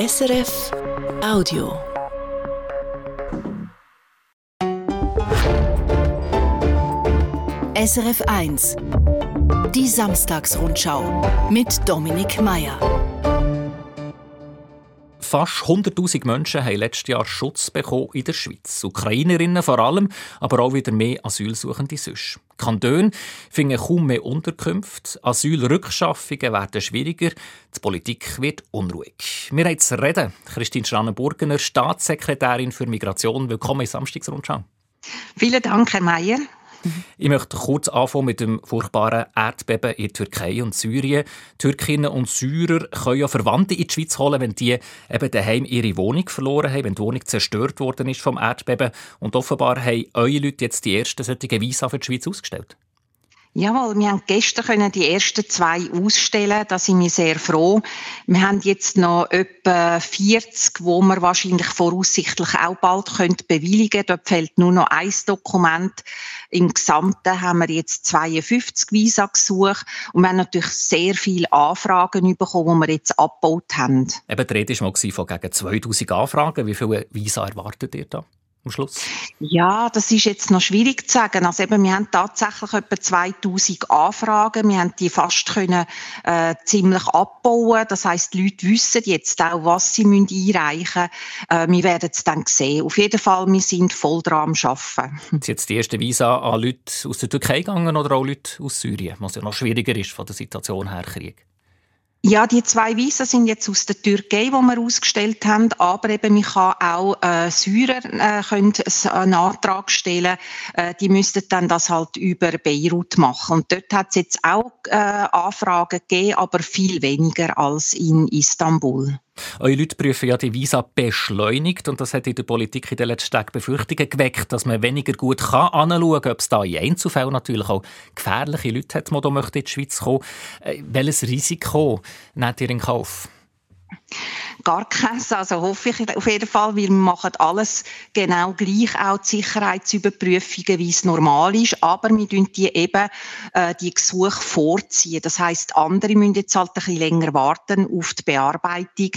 SRF Audio. SRF 1 Die Samstagsrundschau mit Dominik Mayer. Fast 100.000 Menschen haben letztes Jahr Schutz bekommen in der Schweiz. Ukrainerinnen vor allem, aber auch wieder mehr Asylsuchende sonst. Die Kantone finden kaum mehr Unterkünfte, Asylrückschaffungen werden schwieriger, die Politik wird unruhig. Wir haben zu reden. Christine Schranen-Burgener, Staatssekretärin für Migration. Willkommen in Samstagsrundschau. Vielen Dank, Herr Mayer. Ich möchte kurz anfangen mit dem furchtbaren Erdbeben in Türkei und Syrien. Türkinnen und Syrer können ja Verwandte in die Schweiz holen, wenn die eben daheim ihre Wohnung verloren haben, wenn die Wohnung zerstört worden ist vom Erdbeben. Und offenbar haben eure Leute jetzt die ersten solchen Visa für die Schweiz ausgestellt. Jawohl, wir haben gestern die ersten zwei ausstellen. Da sind wir sehr froh. Wir haben jetzt noch etwa 40, wo wir wahrscheinlich voraussichtlich auch bald können bewilligen können. Dort fehlt nur noch ein Dokument. Im Gesamten haben wir jetzt 52 Visa gesucht und wir haben natürlich sehr viele Anfragen bekommen, die wir jetzt abgebaut haben. Eben, die Rede war von gegen 2000 Anfragen. Wie viele Visa erwartet ihr da? Am Schluss? Ja, das ist jetzt noch schwierig zu sagen. Also eben, wir haben tatsächlich etwa 2000 Anfragen. Wir haben die fast können, äh, ziemlich abbauen. Das heißt, die Leute wissen jetzt auch, was sie müssen einreichen müssen. Äh, wir werden es dann sehen. Auf jeden Fall, wir sind voll dran am Arbeiten. Sind jetzt die ersten Visa an Leute aus der Türkei gegangen oder auch Leute aus Syrien, was ja noch schwieriger ist von der Situation her, Krieg? Ja, die zwei Visa sind jetzt aus der Türkei, die wir ausgestellt haben, aber eben man kann auch äh, Syrer äh, können einen Antrag stellen. Äh, die müssten dann das halt über Beirut machen. Und dort hat es jetzt auch äh, Anfragen gegeben, aber viel weniger als in Istanbul. Eure Leute prüfen ja die Visa beschleunigt und das hat in der Politik in den letzten Tagen Befürchtungen geweckt, dass man weniger gut kann anschauen kann, ob es da in Einzelfällen natürlich auch gefährliche Leute hat, die in die Schweiz kommen. Äh, welches Risiko nehmt ihr in Kauf? Gar keins. Also hoffe ich auf jeden Fall, wir machen alles genau gleich, auch die Sicherheitsüberprüfungen, wie es normal ist. Aber wir tun die eben, äh, die Gesuche vorziehen. Das heißt, andere müssen jetzt halt ein bisschen länger warten auf die Bearbeitung.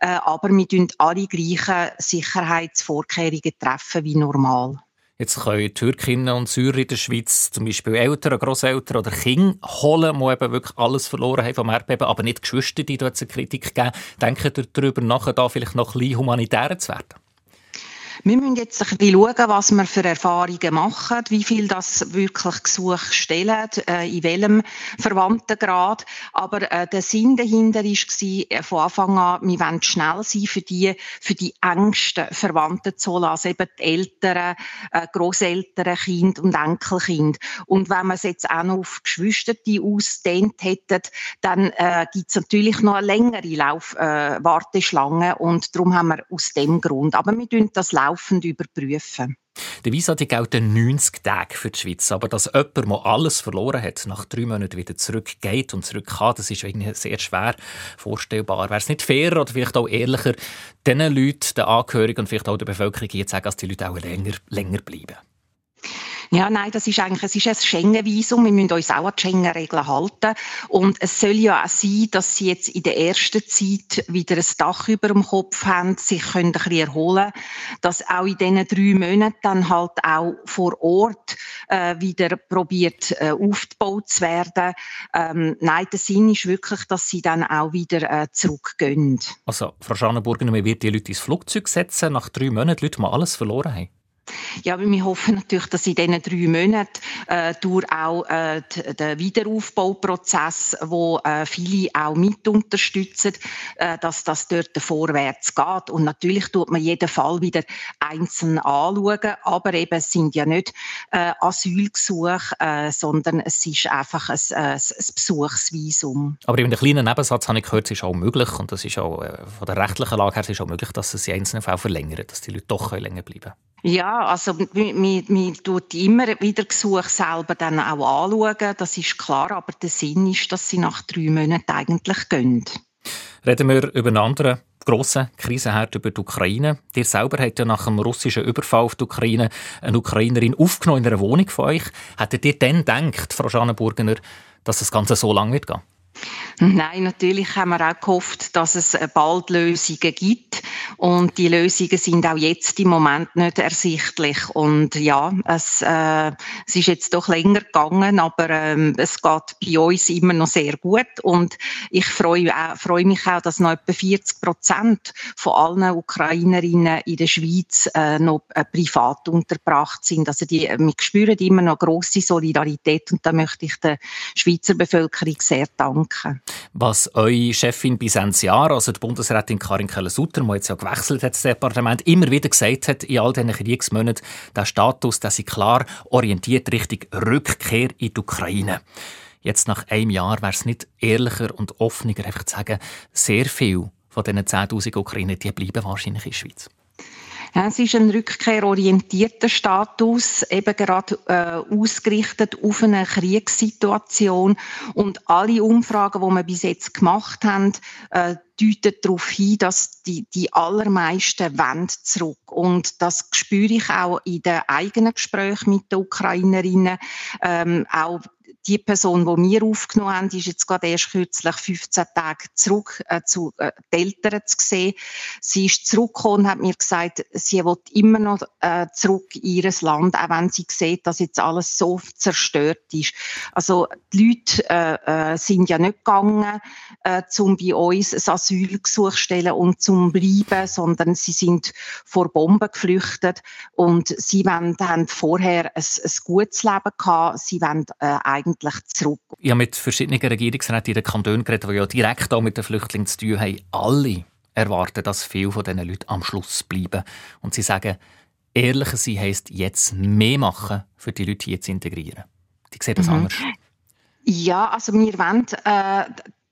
Äh, aber wir tun alle gleichen Sicherheitsvorkehrungen treffen wie normal. Jetzt können Türkinnen und Syrer in der Schweiz zum Beispiel Eltern, Großeltern oder Kinder holen, die eben wirklich alles verloren haben vom Erdbeben, aber nicht Geschwister, die dort Kritik geben. Denken darüber nach, da vielleicht noch ein bisschen humanitärer zu werden? Wir müssen jetzt ein bisschen schauen, was wir für Erfahrungen machen, wie viel das wirklich Gesuch stellen, äh, in welchem Verwandtengrad. Aber äh, der Sinn dahinter war äh, von Anfang an, wir wollen schnell sein für die, für die engsten Verwandten zu holen, also eben die Eltern, Großeltern, Kind und Enkelkind. Und wenn man es jetzt auch noch auf Geschwister ausdehnt hätte, dann äh, gibt es natürlich noch eine längere Lauf, äh, und darum haben wir aus dem Grund. Aber wir tun das laufen laufend überprüfen. Der Visa die gelten 90 Tage für die Schweiz. Aber dass jemand, der alles verloren hat, nach drei Monaten wieder zurückgeht und zurück kann, das ist irgendwie sehr schwer vorstellbar. Wäre es nicht fairer oder vielleicht auch ehrlicher, diesen Leuten, den Angehörigen und vielleicht auch der Bevölkerung zu sagen, dass die Leute auch länger, länger bleiben? Ja, nein, das ist eigentlich, es ist ein Schengen-Visum. Wir müssen uns auch an die Schengen-Regeln halten. Und es soll ja auch sein, dass sie jetzt in der ersten Zeit wieder ein Dach über dem Kopf haben, sich können ein bisschen erholen, dass auch in diesen drei Monaten dann halt auch vor Ort äh, wieder probiert äh, aufgebaut zu werden. Ähm, nein, der Sinn ist wirklich, dass sie dann auch wieder äh, zurückgehen. Also, Frau Schanenburger, man wird die Leute ins Flugzeug setzen, nach drei Monaten die Leute die alles verloren haben? Ja, wir hoffen natürlich, dass in diesen drei Monaten äh, durch auch äh, den Wiederaufbauprozess, wo äh, viele auch mit unterstützen, äh, dass das dort vorwärts geht. Und natürlich tut man jeden Fall wieder einzeln anschauen, aber eben es sind ja nicht äh, Asylgesuche, äh, sondern es ist einfach ein, äh, ein Besuchsvisum. Aber in einem kleinen Nebensatz habe ich gehört, es ist auch möglich, und das ist auch äh, von der rechtlichen Lage her ist auch möglich, dass es in einzelnen Fällen verlängert, dass die Leute doch länger bleiben können. Ja, also man tut immer wieder Gesuche selber dann auch anschauen, das ist klar, aber der Sinn ist, dass sie nach drei Monaten eigentlich gehen. Reden wir über einen anderen grossen Krisenherd über die Ukraine. Ihr selber habt ja nach dem russischen Überfall auf die Ukraine eine Ukrainerin aufgenommen in einer Wohnung von euch. Hättet ihr dann gedacht, Frau Schanenburgener, dass das Ganze so lange wird gehen? Nein, natürlich haben wir auch gehofft, dass es bald Lösungen gibt. Und die Lösungen sind auch jetzt im Moment nicht ersichtlich. Und ja, es, äh, es ist jetzt doch länger gegangen, aber ähm, es geht bei uns immer noch sehr gut. Und ich freue, äh, freue mich auch, dass noch etwa 40 Prozent von allen Ukrainerinnen in der Schweiz äh, noch äh, privat untergebracht sind. Also die, wir spüren immer noch große Solidarität und da möchte ich der Schweizer Bevölkerung sehr danken. Was eure Chefin bis Ende Jahr, also die Bundesrätin Karin Keller-Sutter, die jetzt ja gewechselt hat, das Departement, immer wieder gesagt hat, in all diesen Kriegsmonaten, der Status, dass sie klar orientiert Richtung Rückkehr in die Ukraine. Jetzt nach einem Jahr wäre es nicht ehrlicher und offener, einfach zu sagen, sehr viel von diesen 10.000 Ukrainer, die bleiben wahrscheinlich in der Schweiz. Es ist ein rückkehrorientierter Status, eben gerade äh, ausgerichtet auf eine Kriegssituation. Und alle Umfragen, die wir bis jetzt gemacht haben, äh, deuten darauf hin, dass die, die allermeisten wollen zurück. Und das spüre ich auch in den eigenen Gesprächen mit den Ukrainerinnen. Ähm, auch die Person, die wir aufgenommen haben, ist jetzt gerade erst kürzlich 15 Tage zurück äh, zu äh, den Eltern zu sehen. Sie ist zurückgekommen und hat mir gesagt, sie will immer noch äh, zurück in ihr Land, auch wenn sie sieht, dass jetzt alles so zerstört ist. Also die Leute äh, äh, sind ja nicht gegangen, äh, um bei uns ein Asylgesuch zu stellen und zum bleiben, sondern sie sind vor Bomben geflüchtet und sie wollen, haben vorher ein, ein gutes Leben gehabt. Sie wollen äh, eigentlich eigentlich zurück. Ich habe mit verschiedenen Regierungsräten in den Kantonen geredet, die ja direkt auch mit den Flüchtlingen zu tun haben. Alle erwarten, dass viele von diesen Leuten am Schluss bleiben. Und sie sagen, ehrlicher sein heisst, jetzt mehr machen, für die Leute hier zu integrieren. Die sehen das mhm. anders. Ja, also wir wollen äh,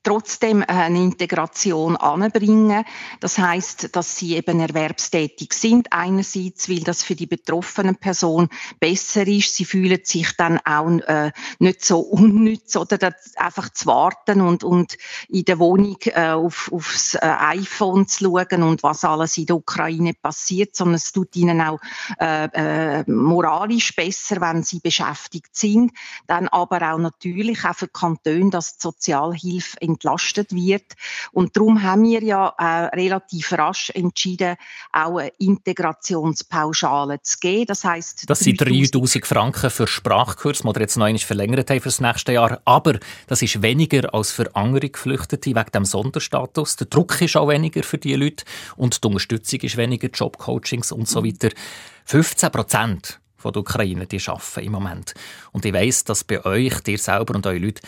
trotzdem eine Integration anbringen. Das heißt, dass sie eben erwerbstätig sind. Einerseits, weil das für die betroffene Person besser ist. Sie fühlen sich dann auch äh, nicht so unnütz oder einfach zu warten und, und in der Wohnung äh, auf, aufs äh, iPhone zu schauen und was alles in der Ukraine passiert, sondern es tut ihnen auch äh, äh, moralisch besser, wenn sie beschäftigt sind. Dann aber auch natürlich auch für Kantone, dass die Sozialhilfe entlastet wird. Und darum haben wir ja äh, relativ rasch entschieden, auch eine Integrationspauschale zu geben. Das heißt, das sind 3000 Franken für Sprachkurs, die wir jetzt noch einmal verlängert haben für das nächste Jahr. Aber das ist weniger als für andere Geflüchtete wegen dem Sonderstatus. Der Druck ist auch weniger für die Leute und die Unterstützung ist weniger, Jobcoachings und so weiter. 15 Prozent von der Ukraine, die arbeiten im Moment. Und ich weiss, dass bei euch, dir selber und eure Leute,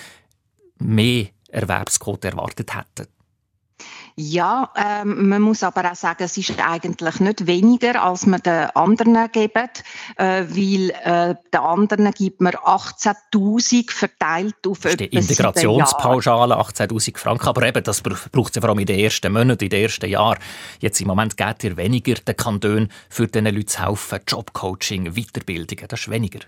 mehr Erwerbsquote erwartet hätten. Ja, ähm, man muss aber auch sagen, es ist eigentlich nicht weniger, als man den anderen gibt, äh, weil äh, den anderen gibt man 18'000 verteilt auf die Integrationspauschale 18'000 Franken, aber eben, das braucht es ja vor allem in den ersten Monaten, in den ersten Jahren. Jetzt im Moment geht ihr weniger den Kanton für diesen Leuten zu helfen, Jobcoaching, Weiterbildungen, das ist weniger.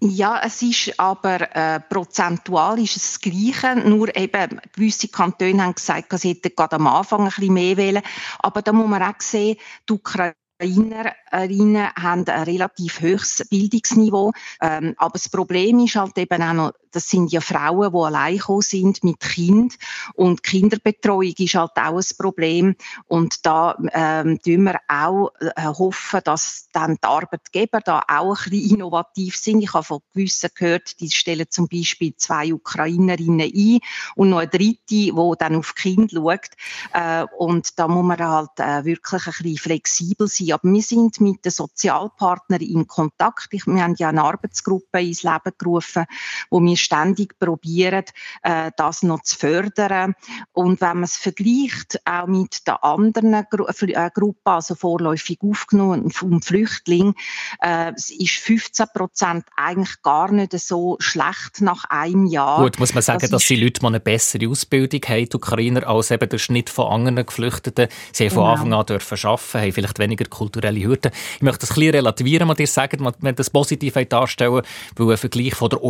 Ja, es ist aber äh, prozentual ist es das Gleiche. Nur eben gewisse Kantone haben gesagt, sie hätten gerade am Anfang ein bisschen mehr wählen. Aber da muss man auch sehen, die Ukraine Ukrainerinnen haben ein relativ hohes Bildungsniveau. Ähm, aber das Problem ist halt eben auch noch, das sind ja Frauen, die allein sind mit Kind und Kinderbetreuung ist halt auch ein Problem. Und da ähm, tun wir auch äh, hoffen, dass dann die Arbeitgeber da auch ein bisschen innovativ sind. Ich habe von gewissen gehört, die stellen zum Beispiel zwei Ukrainerinnen ein und noch eine dritte, die dann auf Kind schaut. Äh, und da muss man halt äh, wirklich ein bisschen flexibel sein. Aber wir sind mit den Sozialpartnern in Kontakt. Ich, wir haben ja eine Arbeitsgruppe ins Leben gerufen, wo wir ständig probieren, äh, das noch zu fördern. Und wenn man es vergleicht, auch mit den anderen Gru äh, Gruppen, also vorläufig aufgenommen und Flüchtlingen, äh, ist 15 Prozent eigentlich gar nicht so schlecht nach einem Jahr. Gut, muss man sagen, das dass die Leute mal eine bessere Ausbildung haben, die Ukrainer, als eben der Schnitt von anderen Geflüchteten. Sie haben genau. von Anfang an dürfen arbeiten, haben vielleicht weniger kulturelle Hürden. Ich möchte das ein bisschen relativieren, was ihr sagt, wenn das positiv darstellen weil ein Vergleich von der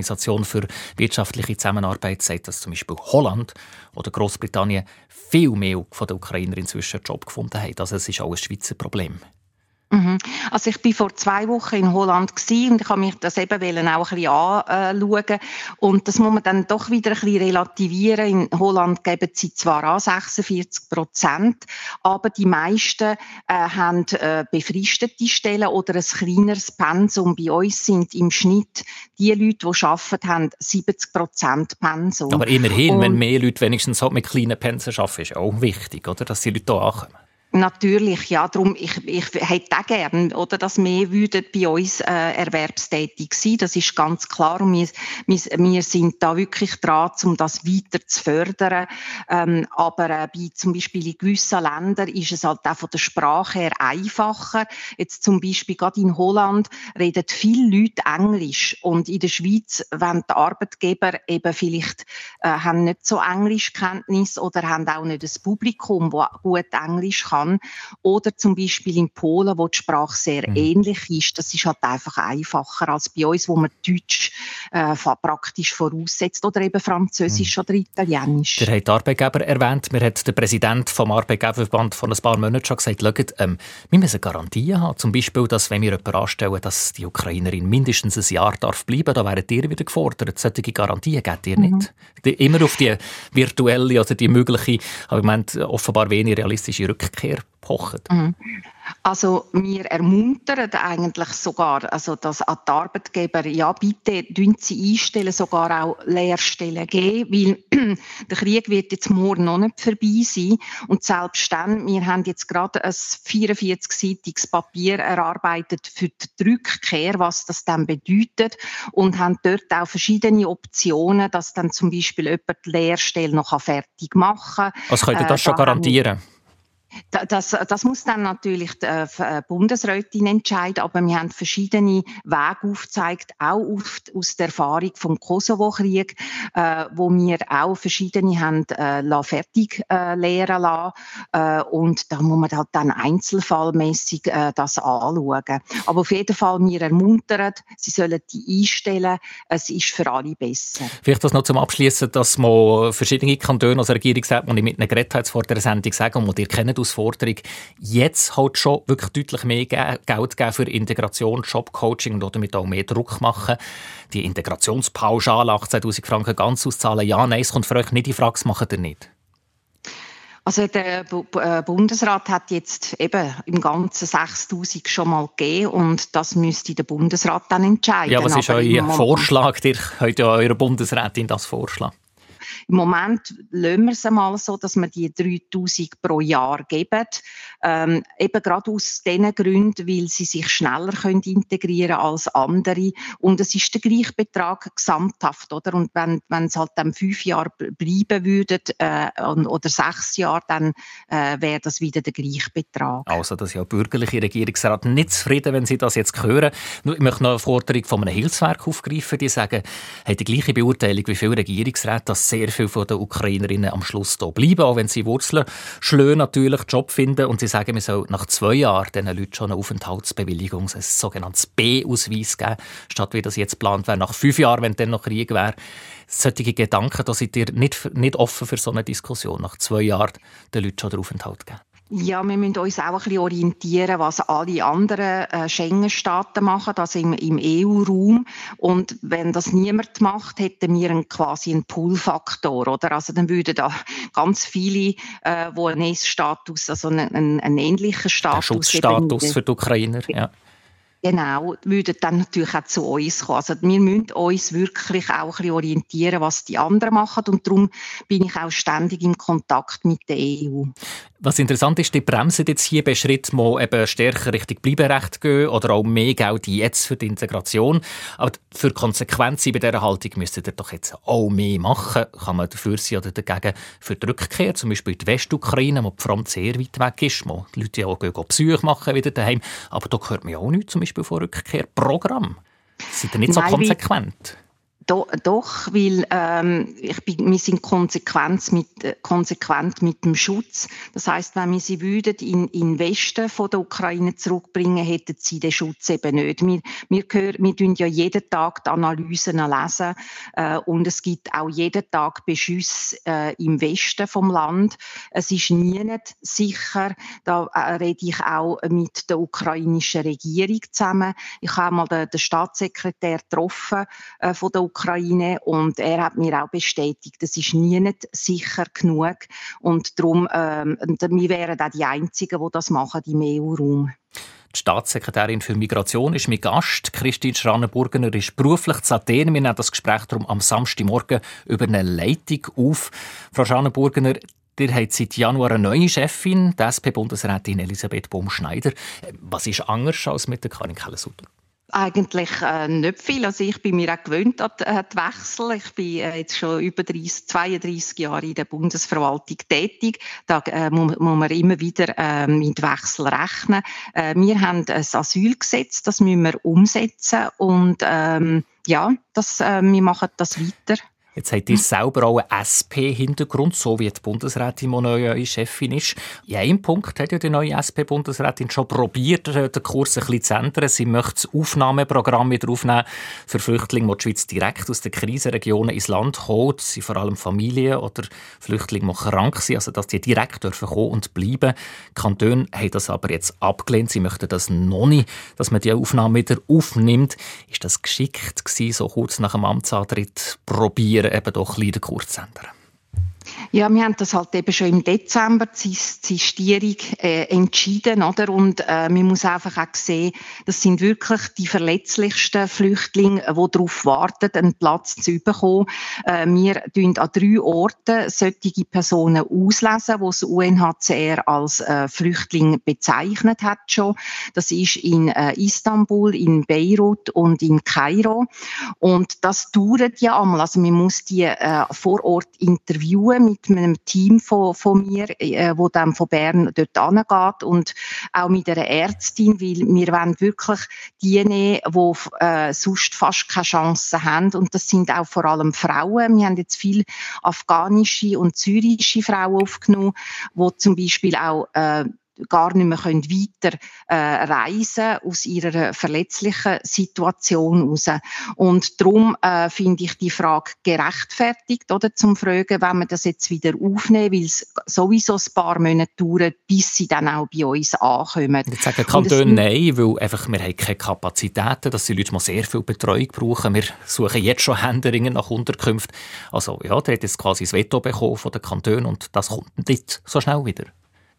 OECD-Organisation für wirtschaftliche Zusammenarbeit sagt, dass zum Beispiel Holland oder Großbritannien viel mehr von den Ukrainern inzwischen einen Job gefunden haben. Also es ist auch ein Schweizer Problem. Mhm. Also ich bin vor zwei Wochen in Holland und ich habe mich das eben auch ein bisschen anschauen und das muss man dann doch wieder ein bisschen relativieren. In Holland geben sie zwar an 46 Prozent, aber die meisten äh, haben äh, befristete Stellen oder ein kleineres Pensum. Bei uns sind im Schnitt die Leute, die arbeiten, haben 70 Prozent Pensum. Aber immerhin, und, wenn mehr Leute wenigstens halt mit kleinen Pensen arbeiten, ist auch wichtig, oder, dass die Leute hier ankommen. Natürlich, ja, darum, ich, ich hätte auch gern, oder, dass mehr würden bei uns äh, erwerbstätig sein, das ist ganz klar. Und wir, wir, wir sind da wirklich dran, um das weiter zu fördern, ähm, aber äh, bei zum Beispiel in gewissen Ländern ist es halt auch von der Sprache her einfacher, jetzt zum Beispiel gerade in Holland reden viele Leute Englisch. Und in der Schweiz, wenn die Arbeitgeber eben vielleicht äh, haben nicht so Englischkenntnis oder haben auch nicht das Publikum, das gut Englisch kann, kann. Oder zum Beispiel in Polen, wo die Sprache sehr mhm. ähnlich ist. Das ist halt einfach einfacher als bei uns, wo man Deutsch äh, praktisch voraussetzt oder eben Französisch mhm. oder Italienisch. Der hat Arbeitgeber erwähnt. Mir hat der Präsident vom Arbeitgeberverband vor ein paar Monaten schon gesagt, schaut, ähm, wir müssen Garantien haben. Zum Beispiel, dass wenn wir jemanden anstellen, dass die Ukrainerin mindestens ein Jahr darf bleiben, da wären ihr wieder gefordert. Solche Garantien gebt ihr mhm. nicht. Die, immer auf die virtuelle oder die mögliche, aber ich meine, offenbar wenig realistische Rückkehr her pochen. Mhm. Also wir ermuntern eigentlich sogar, also dass an die Arbeitgeber, ja bitte tun sie einstellen, sogar auch Lehrstellen geben, weil der Krieg wird jetzt morgen noch nicht vorbei sein und selbst dann, wir haben jetzt gerade ein 44-seitiges Papier erarbeitet für die Rückkehr, was das dann bedeutet und haben dort auch verschiedene Optionen, dass dann zum Beispiel jemand die Lehrstelle noch fertig machen kann. Was könnt ihr das äh, schon garantieren? Das, das muss dann natürlich die äh, Bundesrätin entscheiden, aber wir haben verschiedene Wege aufgezeigt, auch aus der Erfahrung vom Kosovo-Krieg, äh, wo wir auch verschiedene haben äh, fertig äh, lehren lassen äh, und da muss man halt dann einzelfallmäßig äh, das anschauen. Aber auf jeden Fall, wir ermuntern, sie sollen die einstellen, es ist für alle besser. Vielleicht das noch zum Abschließen, dass man verschiedene Kantone, also Regierungsräte, die ich mit einer Geredet vor der Sendung sagen, und ihr kennt Herausforderung, jetzt halt schon wirklich deutlich mehr Geld geben für Integration, Jobcoaching und damit auch mehr Druck machen. Die Integrationspauschale 18'000 Franken ganz auszahlen, ja, nein, es kommt für euch nicht in Frage, das macht ihr nicht. Also der äh, Bundesrat hat jetzt eben im Ganzen 6000 schon mal gegeben und das müsste der Bundesrat dann entscheiden. Ja, was ist euer Vorschlag? Ihr könnt ja eurer Bundesrätin das vorschlagen. Im Moment lassen wir es einmal so, dass wir die 3000 pro Jahr geben. Ähm, eben gerade aus den Gründen, weil sie sich schneller können integrieren als andere. Und es ist der gleiche Betrag gesamthaft, oder? Und wenn, wenn es halt dann fünf Jahre bleiben würde äh, oder sechs Jahre, dann äh, wäre das wieder der gleiche Betrag. Also, dass ja bürgerliche Regierungsrat nicht zufrieden, wenn sie das jetzt hören. Ich möchte noch eine Forderung von einem Hilfswerk aufgreifen. Die sagen, hat die gleiche Beurteilung wie viele Regierungsräte, dass sehr viele den Ukrainerinnen am Schluss hier bleiben, auch wenn sie Wurzeln schlönen, natürlich Job finden. Und sie sagen, wir sollen nach zwei Jahren diesen Leuten schon eine Aufenthaltsbewilligung, ein sogenanntes B-Ausweis geben, statt wie das jetzt geplant wäre, nach fünf Jahren, wenn dann noch Krieg wäre. Solche Gedanken, da seid ihr nicht, nicht offen für so eine Diskussion, nach zwei Jahren den Leuten schon den Aufenthalt geben. Ja, wir müssen uns auch ein bisschen orientieren, was alle anderen äh, Schengen-Staaten machen, also im, im EU-Raum. Und wenn das niemand macht, hätten wir einen, quasi einen Pull-Faktor, oder? Also dann würden da ganz viele, äh, wo einen S-Status, also einen, einen, einen ähnlichen Status... Der Schutzstatus für die Ukrainer, ja. Genau, würden dann natürlich auch zu uns kommen. Also wir müssen uns wirklich auch ein bisschen orientieren, was die anderen machen und darum bin ich auch ständig im Kontakt mit der EU. Was interessant ist, die bremsen jetzt hier bei Schritt mal eben stärker Richtung Bleiberecht gehen oder auch mehr Geld jetzt für die Integration. Aber für Konsequenzen bei dieser Haltung müsstet ihr doch jetzt auch mehr machen. Kann man dafür sein oder dagegen für die Rückkehr, zum Beispiel in die Westukraine, wo die Front sehr weit weg ist, wo die Leute ja auch Besuche machen wieder daheim. Aber da hört man ja auch nichts, zum Beispiel von Rückkehrprogramm. Seid ihr nicht so Nein, konsequent? Do, doch, weil ähm, ich bin, wir sind konsequent mit, äh, konsequent mit dem Schutz. Das heißt, wenn wir sie würden in, in Westen von der Ukraine zurückbringen, hätten sie den Schutz eben nicht. Wir, wir, hören, wir tun ja jeden Tag die Analysen lesen äh, und es gibt auch jeden Tag Beschüsse äh, im Westen vom Land. Es ist nie nicht sicher. Da äh, rede ich auch mit der ukrainischen Regierung zusammen. Ich habe mal den, den Staatssekretär getroffen äh, von der Ukraine und er hat mir auch bestätigt, das ist nie nicht sicher genug und darum, ähm, wir wären auch die Einzigen, die das machen im EU-Raum. Die Staatssekretärin für Migration ist mein Gast. Christine Schranenburgener ist beruflich zu Athen. Wir nehmen das Gespräch darum am Samstagmorgen über eine Leitung auf. Frau Schranenburgener, Ihr habt seit Januar eine neue Chefin, die SP-Bundesrätin Elisabeth Baumschneider. Was ist anders als mit der Karin Keller-Sutter? Eigentlich äh, nicht viel. Also ich bin mir auch gewöhnt an die Wechsel. Ich bin äh, jetzt schon über 30, 32 Jahre in der Bundesverwaltung tätig. Da äh, muss, muss, man immer wieder äh, mit Wechsel rechnen. Äh, wir haben ein Asylgesetz, das müssen wir umsetzen und ähm, ja, das, äh, wir machen das weiter. Jetzt habt ihr selber auch einen SP-Hintergrund, so wie die Bundesrätin, die neue Chefin ist. In einem Punkt hat ja die neue SP-Bundesrätin schon probiert, den Kurs ein bisschen zu ändern. Sie möchte das Aufnahmeprogramm wieder aufnehmen für Flüchtlinge, die die Schweiz direkt aus den Krisenregionen ins Land holt. Sie vor allem Familien oder Flüchtlinge, die krank sind, also dass die direkt dürfen kommen und bleiben. Die Kantone haben das aber jetzt abgelehnt. Sie möchten das noch nicht, dass man die Aufnahme wieder aufnimmt. Ist das geschickt gewesen, so kurz nach dem Amtsantritt probieren? Probieren, eben doch ein bisschen Kurs zu ändern. Ja, wir haben das halt eben schon im Dezember, die Sistierung, äh, entschieden, oder? Und äh, man muss einfach auch sehen, das sind wirklich die verletzlichsten Flüchtlinge, die darauf warten, einen Platz zu bekommen. Äh, wir tun an drei Orten solche Personen auslesen, die das UNHCR als äh, Flüchtling bezeichnet hat schon. Das ist in äh, Istanbul, in Beirut und in Kairo. Und das dauert ja einmal. Also man muss die äh, vor Ort interviewen mit einem Team von, von mir, äh, wo dann von Bern dort angeht und auch mit einer Ärztin, weil wir wollen wirklich die nehmen, die äh, sonst fast keine Chance haben und das sind auch vor allem Frauen. Wir haben jetzt viele afghanische und syrische Frauen aufgenommen, wo zum Beispiel auch äh, gar nicht mehr können weiter äh, reisen aus ihrer verletzlichen Situation heraus. Und darum äh, finde ich die Frage gerechtfertigt, oder, zum Fragen, wenn wir das jetzt wieder aufnehmen, weil es sowieso ein paar Monate dauert, bis sie dann auch bei uns ankommen. Jetzt sagen Kantone nein, weil einfach wir haben keine Kapazitäten, dass die Leute mal sehr viel Betreuung brauchen. Wir suchen jetzt schon Händeringen nach Unterkünften. Also ja, der hat jetzt quasi das Veto bekommen von den Kantonen und das kommt nicht so schnell wieder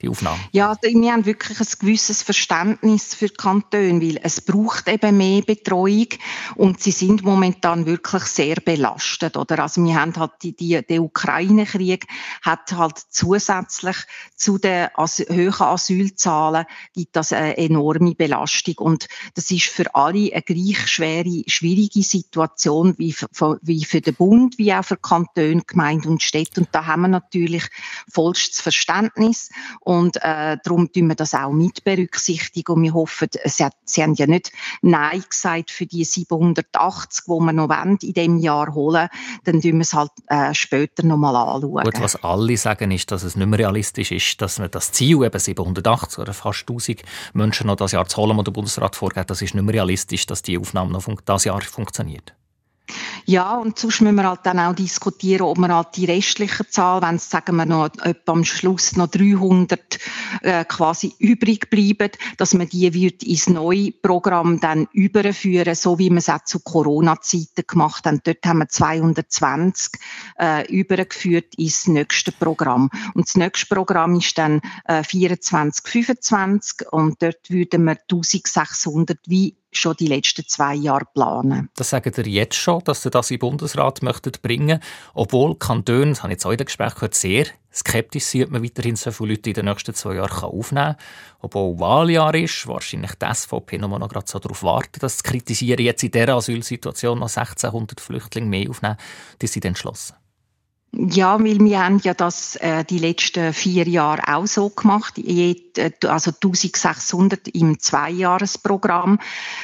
die Aufnahme? Ja, wir haben wirklich ein gewisses Verständnis für die Kantone, weil es braucht eben mehr Betreuung und sie sind momentan wirklich sehr belastet. Oder? Also wir haben halt die, die, der Ukraine-Krieg hat halt zusätzlich zu den As hohen Asylzahlen gibt das eine enorme Belastung und das ist für alle eine gleich schwere, schwierige Situation wie für, wie für den Bund, wie auch für Kantone, Gemeinden und Städte und da haben wir natürlich vollstes Verständnis äh, darum tun wir das auch mit berücksichtigen. Und wir hoffen, sie, sie haben ja nicht Nein gesagt für die 780, die wir noch wollen, in diesem Jahr holen. Dann tun wir es halt äh, später nochmal anschauen. Gut, was alle sagen, ist, dass es nicht mehr realistisch ist, dass wir das Ziel, eben 780 oder fast 1000 Menschen noch das Jahr zu holen, das der Bundesrat vorgeht, das ist nicht mehr realistisch, dass die Aufnahme noch das Jahr funktioniert. Ja, und sonst müssen wir halt dann auch diskutieren, ob wir halt die restliche Zahl, wenn es, sagen wir noch, etwa am Schluss noch 300 äh, quasi übrig bleiben, dass man die wird ins neue Programm dann überführen, so wie wir es auch zu Corona-Zeiten gemacht haben. Dort haben wir 220 äh, übergeführt ins nächste Programm. Und das nächste Programm ist dann äh, 24, 25 und dort würden wir 1600 wie schon die letzten zwei Jahre planen. Das sagen ihr jetzt schon, dass ihr das im Bundesrat möchtet bringen, obwohl Kantone, das habe ich jetzt auch in den Gesprächen gehört, sehr skeptisch sind, ob man weiterhin so viele Leute in den nächsten zwei Jahren aufnehmen kann. Obwohl Wahljahr ist, wahrscheinlich die SVP noch, noch gerade so darauf warten, das zu kritisieren, jetzt in dieser Asylsituation noch 1600 Flüchtlinge mehr aufnehmen, die sind entschlossen. Ja, weil wir haben ja das äh, die letzten vier Jahre auch so gemacht, Je, äh, also 1600 im Zweijahresprogramm.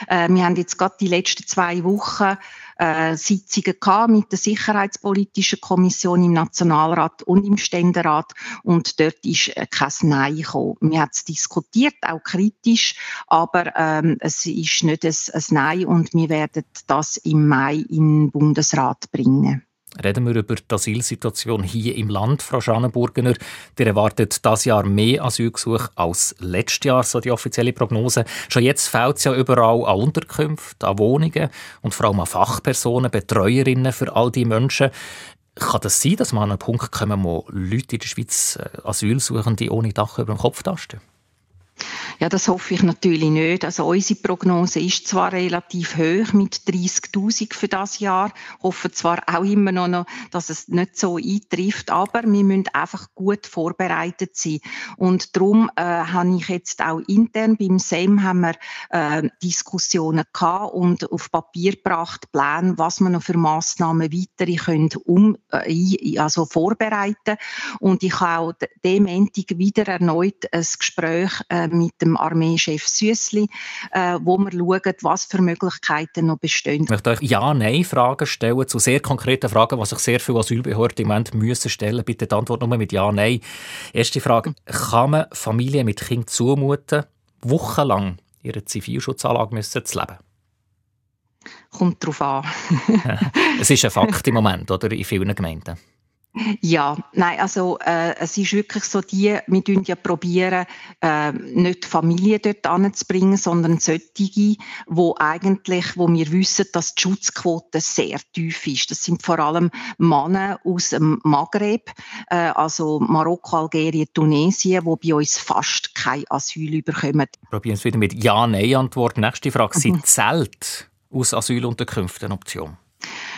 Äh, wir haben jetzt gerade die letzten zwei Wochen äh, Sitzungen gehabt mit der Sicherheitspolitischen Kommission im Nationalrat und im Ständerat und dort ist äh, kein Nein gekommen. Wir haben es diskutiert, auch kritisch, aber ähm, es ist nicht ein, ein Nein und wir werden das im Mai den Bundesrat bringen. Reden wir über die Asylsituation hier im Land, Frau Schanenburgener. Ihr erwartet das Jahr mehr Asylgesuche als letztes Jahr, so die offizielle Prognose. Schon jetzt fehlt es ja überall an Unterkünften, an Wohnungen und vor allem an Fachpersonen, Betreuerinnen für all die Menschen. Kann das sein, dass man an einen Punkt kommen, wo Leute in der Schweiz äh, Asylsuchende ohne Dach über dem Kopf tasten? Ja, das hoffe ich natürlich nicht. Also unsere Prognose ist zwar relativ hoch mit 30.000 für das Jahr, hoffen zwar auch immer noch, dass es nicht so eintrifft, aber wir müssen einfach gut vorbereitet sein. Und darum äh, habe ich jetzt auch intern beim SEM haben wir äh, Diskussionen gehabt und auf Papier gebracht Pläne, was wir noch für Massnahmen weitere können um, äh, also vorbereiten. Und ich habe auch dem Montag wieder erneut ein Gespräch äh, mit dem dem Armeechef Süssli, äh, wo wir schauen, was für Möglichkeiten noch bestehen. Ich möchte euch Ja-Nein-Fragen stellen zu sehr konkreten Fragen, die sich sehr viele Asylbehörden im Moment müssen stellen. Bitte die Antwort nur mit Ja-Nein. Erste Frage. Kann man Familien mit Kindern zumuten, wochenlang ihre Zivilschutzanlage müssen zu leben? Kommt darauf an. es ist ein Fakt im Moment, oder? In vielen Gemeinden. Ja, nein, also äh, es ist wirklich so, die, wir tun ja probieren, äh, nicht die Familie dort anzubringen, sondern solche, wo eigentlich, wo wir wissen, dass die Schutzquote sehr tief ist. Das sind vor allem Männer aus dem Maghreb, äh, also Marokko, Algerien, Tunesien, wo bei uns fast kein Asyl bekommen. Probieren wir es wieder mit Ja-Nein-Antwort. Nächste Frage, sind mhm. Zelt aus Asylunterkünften eine Option?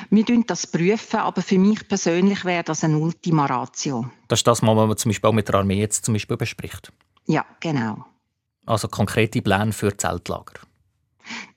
Wir prüfen das, prüfen, aber für mich persönlich wäre das ein Ultima Ratio. Das ist das, was man zum Beispiel auch mit der Armee jetzt zum Beispiel bespricht? Ja, genau. Also konkrete Pläne für Zeltlager?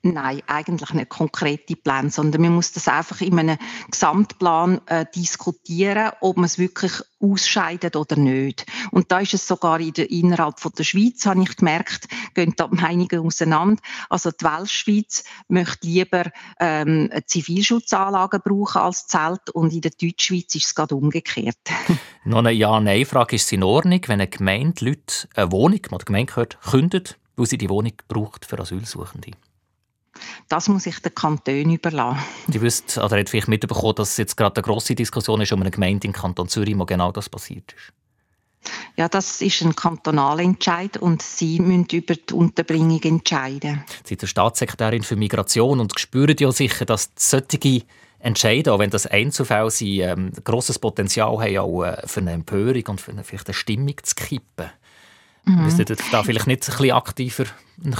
Nein, eigentlich nicht konkrete Pläne, sondern man muss das einfach in einem Gesamtplan äh, diskutieren, ob man es wirklich ausscheidet oder nicht. Und da ist es sogar in der, innerhalb von der Schweiz, habe ich gemerkt, gehen da die Meinungen auseinander. Also die Weltschweiz möchte lieber ähm, Zivilschutzanlagen brauchen als Zelt und in der Deutschschweiz ist es gerade umgekehrt. Noch eine Ja-Nein-Frage. Ist in Ordnung, wenn eine Gemeinde Leute eine Wohnung, die Gemeinde gehört, kündet, weil sie die Wohnung braucht für Asylsuchende? Das muss ich den Kanton überlassen. Sie wisst, oder hat vielleicht mitbekommen, dass es jetzt gerade eine grosse Diskussion ist um eine Gemeinde im Kanton Zürich, wo genau das passiert ist. Ja, das ist ein kantonaler Entscheid und Sie müssen über die Unterbringung entscheiden. Sie sind Staatssekretärin für Migration und spüren ja sicher, dass solche Entscheide, auch wenn das Einzelfälle sind, ähm, ein grosses Potenzial haben, auch äh, für eine Empörung und für eine, vielleicht eine Stimmung zu kippen. Mhm. Müsstet ihr da vielleicht nicht ein bisschen aktiver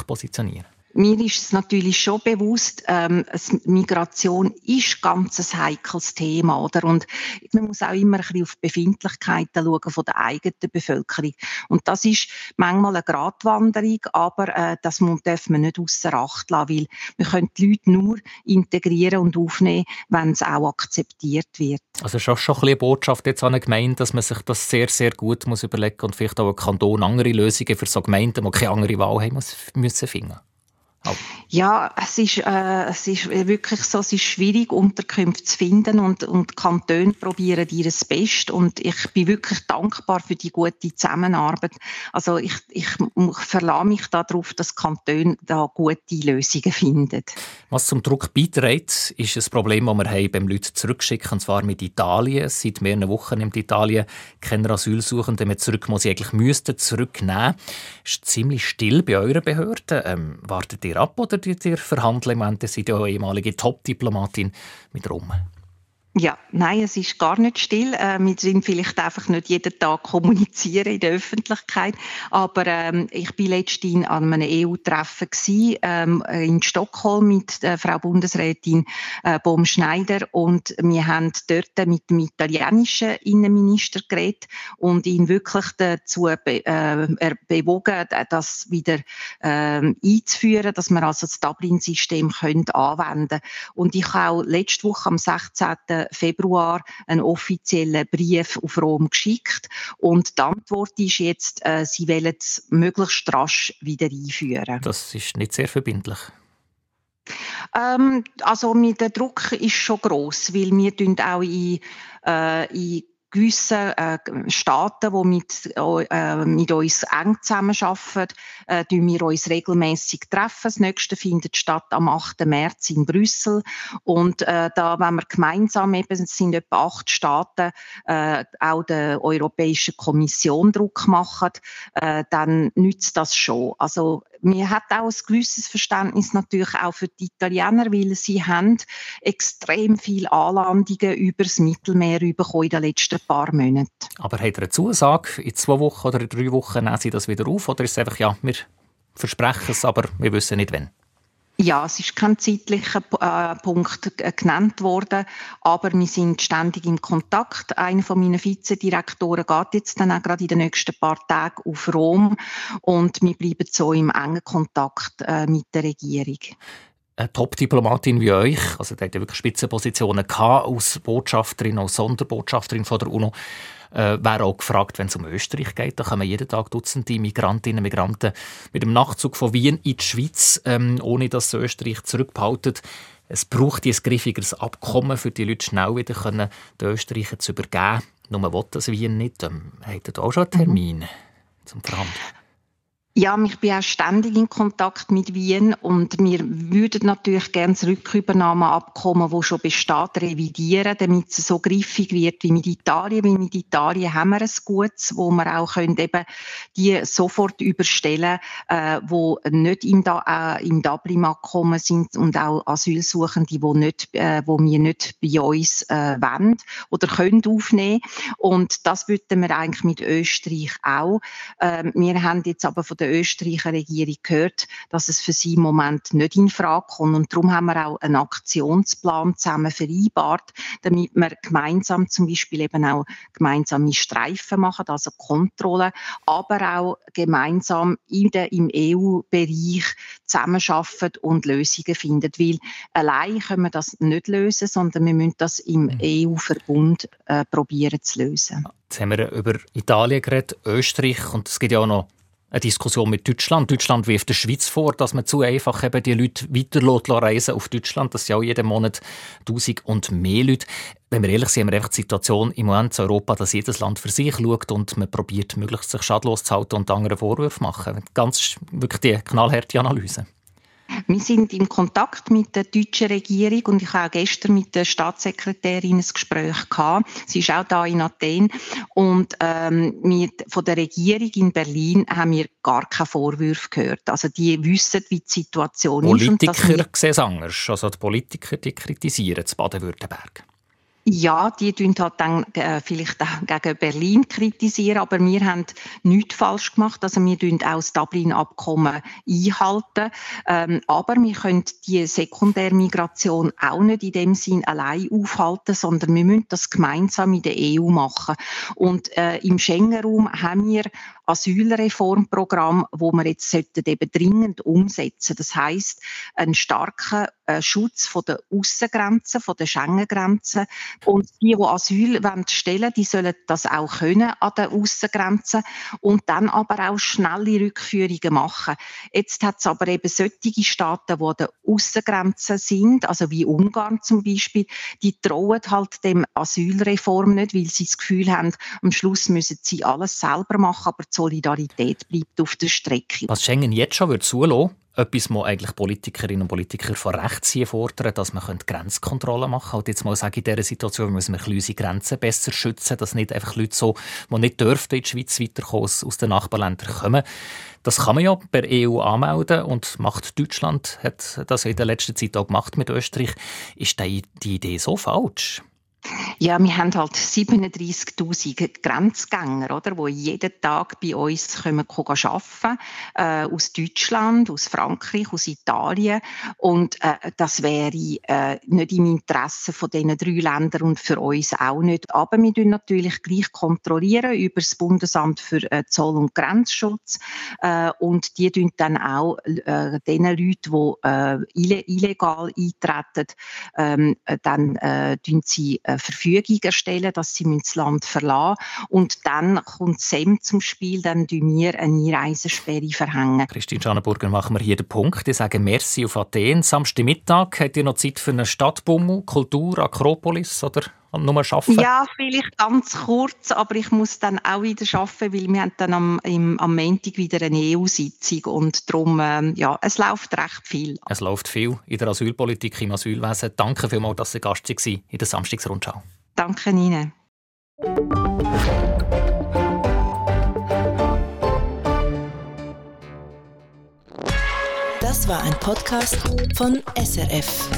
positionieren? Mir ist es natürlich schon bewusst, ähm, Migration ist ganz ein heikles Thema, oder? Und man muss auch immer ein bisschen auf die Befindlichkeiten schauen von der eigenen Bevölkerung. Und das ist manchmal eine Gratwanderung, aber äh, das darf man nicht außer Acht lassen, weil wir können die Leute nur integrieren und aufnehmen, wenn es auch akzeptiert wird. Also schon schon ein bisschen eine Botschaft jetzt an eine Gemeinde, dass man sich das sehr, sehr gut muss überlegen und vielleicht auch ein Kanton andere Lösungen für so Gemeinden, die keine andere Wahl haben, müssen finden. Ja, es ist, äh, es ist wirklich so, es ist schwierig, Unterkünfte zu finden und, und Kantone probieren ihr das Best und ich bin wirklich dankbar für die gute Zusammenarbeit. Also ich, ich verlasse mich darauf, dass Kantone da gute Lösungen finden. Was zum Druck beiträgt, ist ein Problem, das wir haben beim Leute zurückschicken, und zwar mit Italien. Seit mehreren Wochen nimmt Italien keine Asylsuchenden mehr zurück, die sie eigentlich müssten zurücknehmen. Es ist ziemlich still bei euren Behörden. Ähm, wartet ihr ab oder tut ihr? Ihr ehemalige Top-Diplomatin mit Rom. Ja, nein, es ist gar nicht still. Äh, wir sind vielleicht einfach nicht jeden Tag kommunizieren in der Öffentlichkeit. Aber ähm, ich bin letztens an einem EU-Treffen ähm, in Stockholm mit äh, Frau Bundesrätin äh, Baum-Schneider und wir haben dort mit dem italienischen Innenminister geredet und ihn wirklich dazu be äh, bewogen, das wieder ähm, einzuführen, dass wir also das Dublin-System anwenden können. Und ich habe auch letzte Woche am 16 Februar einen offiziellen Brief auf Rom geschickt und die Antwort ist jetzt, äh, sie wollen es möglichst rasch wieder einführen. Das ist nicht sehr verbindlich. Ähm, also der Druck ist schon groß, weil wir auch in, äh, in gewissen äh, Staaten, die mit, äh, mit uns eng zusammenarbeiten, äh, wir uns regelmäßig treffen. Das nächste findet statt am 8. März in Brüssel. Und äh, da, wenn wir gemeinsam eben, es sind etwa acht Staaten, äh, auch der Europäischen Kommission Druck machen, äh, dann nützt das schon. Also mir hat auch ein gewisses Verständnis natürlich auch für die Italiener, weil sie haben extrem viele Anlandungen übers Mittelmeer bekommen in den letzten paar Monaten. Aber hat er eine Zusage, in zwei Wochen oder in drei Wochen nehmen sie das wieder auf? Oder ist es einfach, ja, wir versprechen es, aber wir wissen nicht wann? Ja, es ist kein zeitlicher äh, Punkt genannt worden, aber wir sind ständig im Kontakt. Einer von meinen Vizedirektoren geht jetzt dann auch gerade in den nächsten paar Tagen auf Rom und wir bleiben so im engen Kontakt äh, mit der Regierung eine Top-Diplomatin wie euch, also die hat ja wirklich Spitzenpositionen gehabt, als Botschafterin, als Sonderbotschafterin von der UNO, äh, wäre auch gefragt, wenn es um Österreich geht. Da kommen jeden Tag Dutzende Migrantinnen und Migranten mit dem Nachtzug von Wien in die Schweiz, ähm, ohne dass Österreich zurückbehaltet. Es braucht ein griffigeres Abkommen, für die Leute schnell wieder können, den Österreicher zu übergeben. Nur will das Wien nicht. Ähm, habt ihr auch schon einen Termin mhm. zum Verhandeln? Ja, ich bin auch ständig in Kontakt mit Wien und wir würden natürlich gerne das Rückübernahmeabkommen, das schon besteht, revidieren, damit es so griffig wird wie mit Italien. Weil mit Italien haben wir ein Gutes, wo wir auch können eben die sofort überstellen, äh, wo nicht im, äh, Dublin-Abkommen sind und auch Asylsuchende, die nicht, äh, wo wir nicht bei uns äh, wollen oder können aufnehmen. Und das würden wir eigentlich mit Österreich auch. Äh, wir haben jetzt aber von der Österreicher Regierung gehört, dass es für sie im Moment nicht in Frage kommt. Und darum haben wir auch einen Aktionsplan zusammen vereinbart, damit wir gemeinsam zum Beispiel eben auch gemeinsame Streifen machen, also Kontrollen, aber auch gemeinsam in der, im EU-Bereich zusammenarbeiten und Lösungen finden. Weil allein können wir das nicht lösen, sondern wir müssen das im mhm. EU-Verbund äh, probieren zu lösen. Jetzt haben wir über Italien geredet, Österreich und es gibt ja auch noch eine Diskussion mit Deutschland. Deutschland wirft der Schweiz vor, dass man zu einfach eben die Leute weiter reisen auf Deutschland. Das sind auch jeden Monat tausend und mehr Leute. Wenn wir ehrlich sind, haben wir einfach die Situation im Moment in Europa, dass jedes Land für sich schaut und man probiert, möglichst sich schadlos zu halten und anderen Vorwürfe machen. Ganz wirklich die knallharte Analyse. Wir sind in Kontakt mit der deutschen Regierung und ich habe auch gestern mit der Staatssekretärin ein Gespräch gehabt. Sie ist auch da in Athen und ähm, mit, von der Regierung in Berlin haben wir gar keine Vorwürfe gehört. Also die wissen, wie die Situation Politiker ist. Politiker sehen es anders. Also die Politiker die kritisieren das Baden-Württemberg. Ja, die tun halt dann äh, vielleicht gegen Berlin kritisieren, aber wir haben nichts falsch gemacht. Also wir tun auch das Dublin-Abkommen einhalten. Ähm, aber wir können die Sekundärmigration auch nicht in dem Sinn allein aufhalten, sondern wir müssen das gemeinsam in der EU machen. Und äh, im Schengen-Raum haben wir Asylreformprogramm, wo wir jetzt eben dringend umsetzen. Das heißt, einen starken äh, Schutz von der Außengrenzen, von der Schengengrenzen. Und die, die Asyl stellen die sollen das auch können an den Außengrenzen und dann aber auch schnelle Rückführungen machen. Jetzt hat es aber eben solche Staaten, die an den Außengrenzen sind, also wie Ungarn zum Beispiel, die trauen halt dem Asylreform nicht, weil sie das Gefühl haben, am Schluss müssen sie alles selber machen, aber Solidarität bleibt auf der Strecke. Was Schengen jetzt schon zulassen, etwas, was eigentlich Politikerinnen und Politiker von rechts hier fordern, dass man Grenzkontrollen machen könnte. Und jetzt mal sagen, in dieser Situation müssen wir unsere Grenzen besser schützen, dass nicht einfach Leute so, die nicht dürften in die Schweiz weiterkommen, aus den Nachbarländern kommen. Das kann man ja per EU anmelden und macht Deutschland, hat das in der letzten Zeit auch gemacht mit Österreich. Ist die Idee so falsch? Ja, wir haben halt 37.000 Grenzgänger, oder, die jeden Tag bei uns kommen, kommen arbeiten äh, aus Deutschland, aus Frankreich, aus Italien. Und äh, das wäre äh, nicht im Interesse von diesen drei Ländern und für uns auch nicht. Aber wir tun natürlich gleich kontrollieren über das Bundesamt für äh, Zoll- und Grenzschutz. Äh, und die tun dann auch äh, den Leuten, die illegal eintreten, ähm, dann tun sie Verfügung erstellen, dass sie das Land verlassen müssen. Und dann kommt SEM zum Spiel, dann tun wir eine Einreisesperre verhängen. Christine Schanenburger, machen wir hier den Punkt. Ich sage Merci auf Athen. Samstagmittag habt ihr noch Zeit für einen Stadtbummel, Kultur, Akropolis oder nur arbeiten? Ja, vielleicht ganz kurz, aber ich muss dann auch wieder arbeiten, weil wir haben dann am, im, am Montag wieder eine EU-Sitzung und darum, ähm, ja, es läuft recht viel. Es läuft viel in der Asylpolitik, im Asylwesen. Danke vielmals, dass Sie Gast waren in der Samstagsrundschau. Danke Ihnen. Das war ein Podcast von SRF.